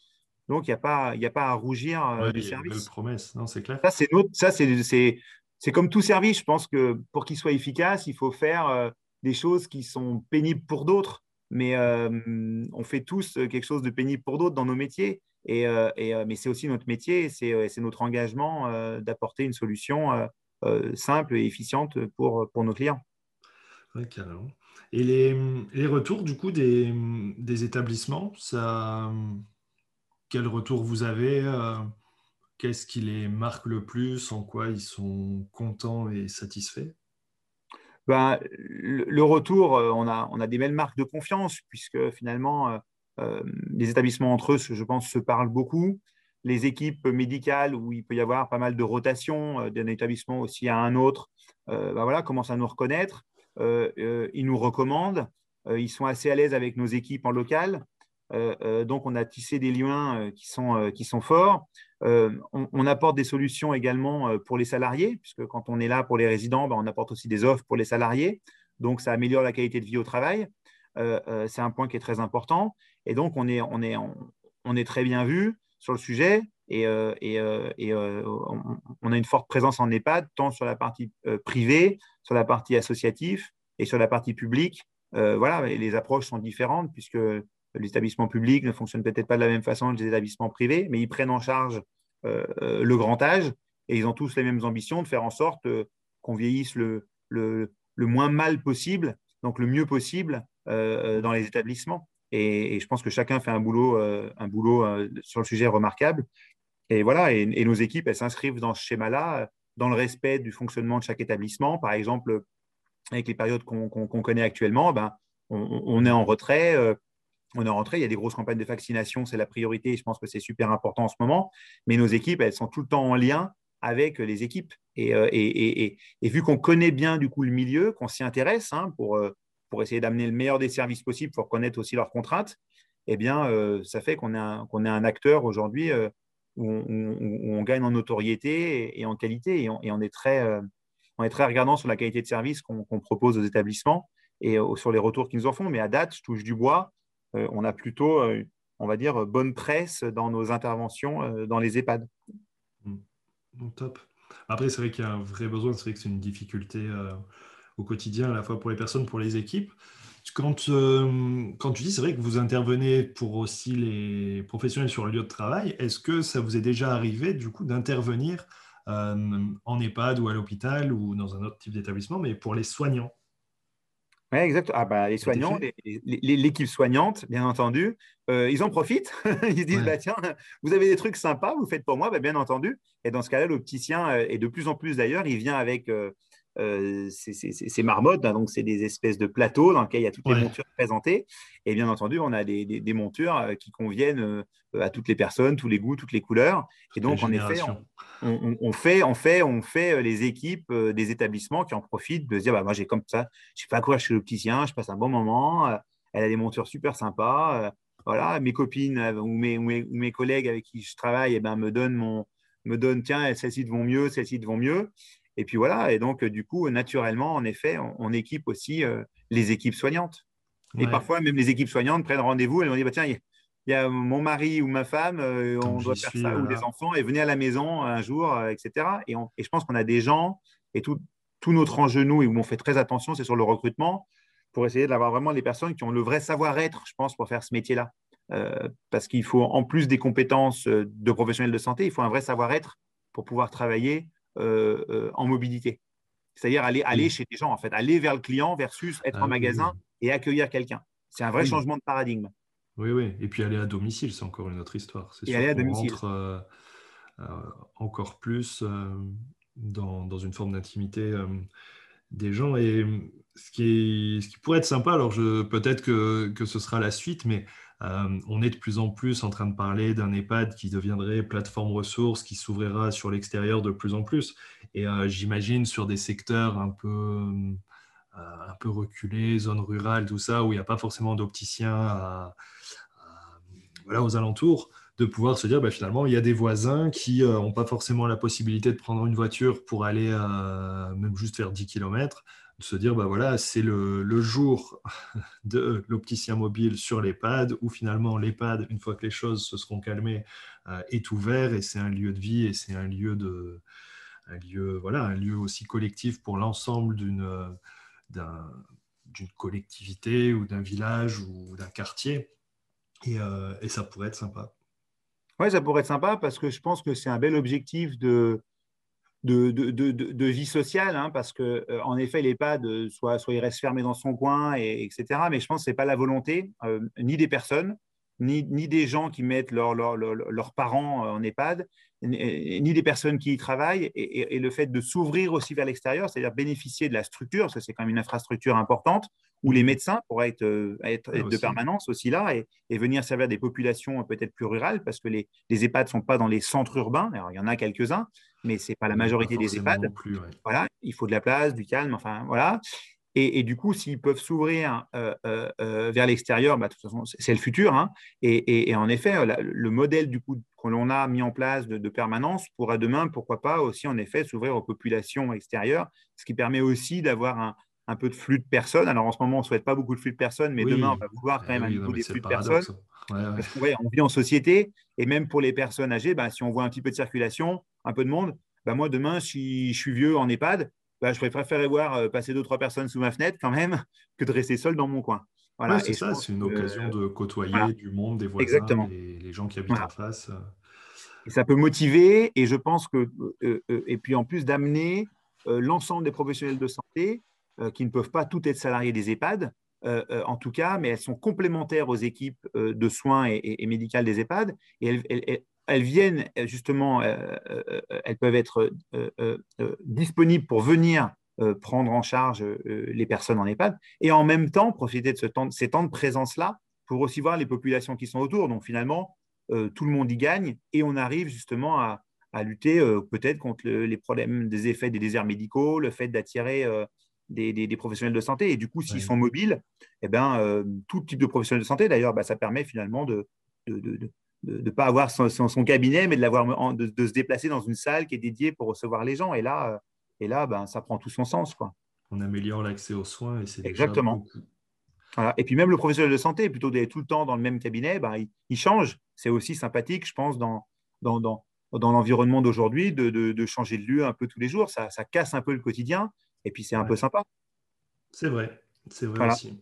Donc, il n'y a, pas, a pas à rougir euh, du service. promesse, non, c'est clair. Ça, c'est comme tout service. Je pense que pour qu'il soit efficace, il faut faire des choses qui sont pénibles pour d'autres. Mais on fait tous quelque chose de pénible pour d'autres dans nos métiers. Et, mais c'est aussi notre métier, c'est notre engagement d'apporter une solution euh, simple et efficiente pour, pour nos clients. Oui, carrément. Et les, les, retours du coup des, des, établissements, ça, quel retour vous avez euh, Qu'est-ce qui les marque le plus En quoi ils sont contents et satisfaits? Ben, le, retour, euh, on a, on a des belles marques de confiance puisque finalement, les établissements entre eux, je pense, se parlent beaucoup les équipes médicales où il peut y avoir pas mal de rotation euh, d'un établissement aussi à un autre, euh, bah voilà, commencent à nous reconnaître. Euh, ils nous recommandent. ils sont assez à l'aise avec nos équipes en local. donc, on a tissé des liens qui, sont, forts. On, apporte des solutions également pour les salariés, puisque quand on est là pour les résidents, bah, on apporte aussi des offres pour les salariés. Donc, ça améliore la qualité de vie au travail. c'est un point qui est très important. Et donc, on est, on on est très bien vu sur le sujet. Et, euh, euh, euh, on, a une forte présence en EHPAD, tant sur la partie privée, sur la partie associative et sur la partie publique. voilà, les approches sont différentes puisque l'établissement public ne fonctionne peut-être pas de la même façon que les établissements privés, mais ils prennent en charge le grand âge et ils ont tous les mêmes ambitions de faire en sorte qu'on vieillisse le, moins mal possible, donc le mieux possible dans les établissements. Et, je pense que chacun fait un boulot, euh, un boulot euh, sur le sujet remarquable. Et voilà, et, nos équipes, elles s'inscrivent dans ce schéma-là, dans le respect du fonctionnement de chaque établissement. Par exemple, avec les périodes qu'on connaît actuellement, ben, on, est en retrait. on est en retrait. Il y a des grosses campagnes de vaccination, c'est la priorité. je pense que c'est super important en ce moment. Mais nos équipes, elles sont tout le temps en lien avec les équipes. Et, vu qu'on connaît bien du coup le milieu, qu'on s'y intéresse hein, pour, pour essayer d'amener le meilleur des services possibles, pour connaître aussi leurs contraintes, eh bien, ça fait qu'on est, est, un acteur aujourd'hui où, on gagne en notoriété et, en qualité. Et on, est très, on est très regardant sur la qualité de service qu'on propose aux établissements et sur les retours qu'ils nous en font. Mais à date, je touche du bois, on a plutôt, on va dire, bonne presse dans nos interventions dans les EHPAD. Mmh. Top. Après, c'est vrai qu'il y a un vrai besoin, c'est vrai que c'est une difficulté au quotidien, à la fois pour les personnes, pour les équipes. Quand, euh, quand tu dis, c'est vrai que vous intervenez pour aussi les professionnels sur le lieu de travail, est-ce que ça vous est déjà arrivé du coup d'intervenir euh, en EHPAD ou à l'hôpital ou dans un autre type d'établissement, mais pour les soignants? Oui, exact. Ah bah, les soignants, l'équipe soignante, bien entendu, euh, ils en profitent. *laughs* ils se disent, bah, tiens, vous avez des trucs sympas, vous faites pour moi, bah, bien entendu. Et dans ce cas-là, l'opticien, et de plus en plus d'ailleurs, il vient avec euh, c'est marmottes, hein, donc c'est des espèces de plateaux dans lesquels il y a toutes les montures présentées. Et bien entendu, on a des, montures euh, qui conviennent euh, à toutes les personnes, tous les goûts, toutes les couleurs. et donc, en effet, on, fait, on, fait, on fait les équipes des établissements qui en profitent de se dire bah, moi, j'ai comme ça, je sais pas quoi chez l'opticien, je passe un bon moment, elle a des montures super sympas. voilà, mes copines ou mes, mes, collègues avec qui je travaille eh ben, me donnent mon, me donnent, tiens, celles-ci te vont mieux, celles-ci te vont mieux. Et puis voilà, et donc du coup, naturellement, en effet, on, équipe aussi euh, les équipes soignantes. Et parfois, même les équipes soignantes prennent rendez-vous et on dit bah, tiens, il y, a mon mari ou ma femme, euh, on doit faire ça, ou des enfants, et venez à la maison un jour, euh, etc. Et, je pense qu'on a des gens, et tout, notre enjeu, nous, et où on fait très attention, c'est sur le recrutement, pour essayer d'avoir vraiment des personnes qui ont le vrai savoir-être, je pense, pour faire ce métier-là. parce qu'il faut, en plus des compétences de professionnels de santé, il faut un vrai savoir-être pour pouvoir travailler en mobilité. C'est-à-dire aller, aller chez des gens, en fait, aller vers le client versus être en ah magasin et accueillir quelqu'un. C'est un vrai changement de paradigme. Oui, oui. Et puis aller à domicile, c'est encore une autre histoire. Et aller à domicile. Euh, encore plus dans, dans, une forme d'intimité des gens. Et ce qui, est, ce qui pourrait être sympa, alors peut-être que, que, ce sera la suite, mais euh, on est de plus en plus en train de parler d'un EHPAD qui deviendrait plateforme ressources, qui s'ouvrira sur l'extérieur de plus en plus. Et euh, j'imagine sur des secteurs un peu, euh, un peu reculés, zones rurales, tout ça, où il n'y a pas forcément d'opticiens voilà, aux alentours, de pouvoir se dire bah, finalement, il y a des voisins qui n'ont pas forcément la possibilité de prendre une voiture pour aller même juste faire 10 km de se dire, bah voilà, c'est le, jour *laughs* de l'opticien mobile sur l'EHPAD, où finalement l'EHPAD, une fois que les choses se seront calmées, euh, est ouvert et c'est un lieu de vie et c'est un lieu de un lieu, voilà, un lieu aussi collectif pour l'ensemble d'une d'une collectivité ou d'un village ou d'un quartier. Et, euh, et, ça pourrait être sympa. Oui, ça pourrait être sympa parce que je pense que c'est un bel objectif de, de, vie sociale, hein, parce que euh, en effet, l'EHPAD, soit, soit il reste fermé dans son coin, et, etc. Mais je pense que ce n'est pas la volonté euh, ni des personnes, ni, ni, des gens qui mettent leurs parents en EHPAD, ni, des personnes qui y travaillent, et, le fait de s'ouvrir aussi vers l'extérieur, c'est-à-dire bénéficier de la structure, parce que c'est quand même une infrastructure importante, où les médecins pourraient être, euh, être, de permanence aussi là et, venir servir des populations peut-être plus rurales, parce que les, les EHPAD ne sont pas dans les centres urbains, alors il y en a quelques-uns, mais ce n'est pas la majorité des EHPAD. Voilà, il faut de la place, du calme, enfin voilà. Et, du coup, s'ils peuvent s'ouvrir euh, euh, euh, vers l'extérieur, bah, de toute façon, c'est le futur. Hein. Et, en effet, le modèle du coup que l'on a mis en place de, permanence pourra demain, pourquoi pas aussi en effet s'ouvrir aux populations extérieures, ce qui permet aussi d'avoir un, peu de flux de personnes. Alors en ce moment, on ne souhaite pas beaucoup de flux de personnes, mais demain, on va vouloir quand eh même un niveau des flux de personnes. Parce qu'on vit en société, et même pour les personnes âgées, bah, si on voit un petit peu de circulation, un peu de monde, bah, moi demain, si je suis vieux en EHPAD, bah, je préférerais voir euh, passer deux, trois personnes sous ma fenêtre quand même *laughs* que de rester seul dans mon coin. Voilà. c'est ça, c'est une occasion de côtoyer du monde, des voisins, Les, gens qui habitent en face. Et ça peut motiver, et je pense que, euh, euh, et puis en plus d'amener l'ensemble des professionnels de santé qui ne peuvent pas tout être salariés des EHPAD, en tout cas, mais elles sont complémentaires aux équipes de soins et, médicales des EHPAD, et elles, elles viennent euh, justement, euh, euh, elles peuvent être disponibles pour venir prendre en charge les personnes en EHPAD, et en même temps profiter de ce temps, ces temps de présence-là pour aussi voir les populations qui sont autour. Donc finalement, tout le monde y gagne, et on arrive justement à, lutter peut-être contre les problèmes des effets des déserts médicaux, le fait d'attirer des, professionnels de santé. Et du coup, s'ils sont mobiles, eh ben, tout type de professionnels de santé, d'ailleurs, bah, ça permet finalement de de ne pas avoir son, son, cabinet, mais de, l'avoir, de, de, se déplacer dans une salle qui est dédiée pour recevoir les gens. Et là, euh, et là ben, ça prend tout son sens. Quoi. On améliore l'accès aux soins et c'est Exactement. Voilà. Et puis même le professionnel de santé, plutôt d'être tout le temps dans le même cabinet, ben, il, change. C'est aussi sympathique, je pense, dans, dans, dans, dans l'environnement d'aujourd'hui, de, de, changer de lieu un peu tous les jours. Ça, ça casse un peu le quotidien et puis c'est un peu sympa. C'est vrai, c'est vrai aussi.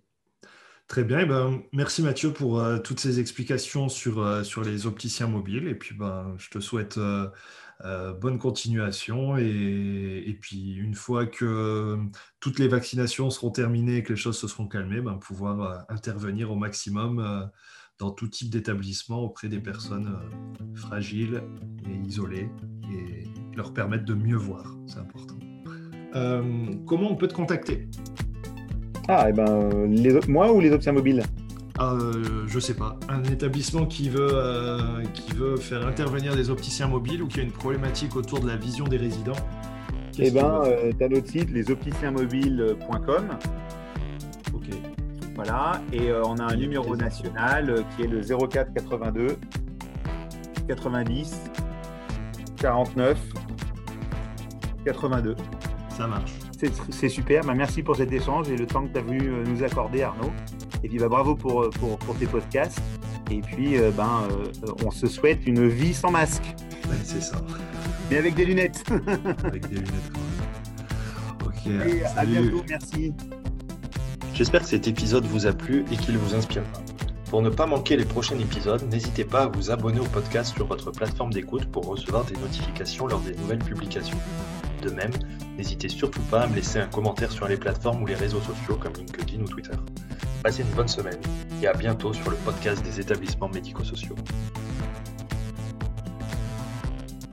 Très bien. Eh ben, merci Mathieu pour euh, toutes ces explications sur, euh, sur les opticiens mobiles. Et puis, ben, je te souhaite euh, bonne continuation. Et, et, puis, une fois que toutes les vaccinations seront terminées et que les choses se seront calmées, ben, pouvoir intervenir au maximum dans tout type d'établissement auprès des personnes fragiles et isolées et leur permettre de mieux voir. C'est important. comment on peut te contacter? Ah, et eh ben, les, moi ou les options mobiles? Euh, je sais pas. Un établissement qui veut, euh, qui veut faire intervenir des opticiens mobiles ou qui a une problématique autour de la vision des résidents? Eh bien, euh, tu as notre site, lesopticienmobiles.com. Ok. Voilà, et euh, on a un numéro national qui est le 04 82 90 49 82. Ça marche. C'est super. Bah, merci pour cet échange et le temps que tu as voulu euh, nous accorder, Arnaud. Et puis bah, bravo pour, euh, pour, pour, tes podcasts. Et puis euh, ben, on se souhaite une vie sans masque. c'est ça. Mais avec des lunettes. *laughs* avec des lunettes quand même. Ok. à bientôt. Merci. J'espère que cet épisode vous a plu et qu'il vous inspirera. Pour ne pas manquer les prochains épisodes, n'hésitez pas à vous abonner au podcast sur votre plateforme d'écoute pour recevoir des notifications lors des nouvelles publications. De même, n'hésitez surtout pas à me laisser un commentaire sur les plateformes ou les réseaux sociaux comme LinkedIn ou Twitter. Passez une bonne semaine et à bientôt sur le podcast des établissements médico-sociaux.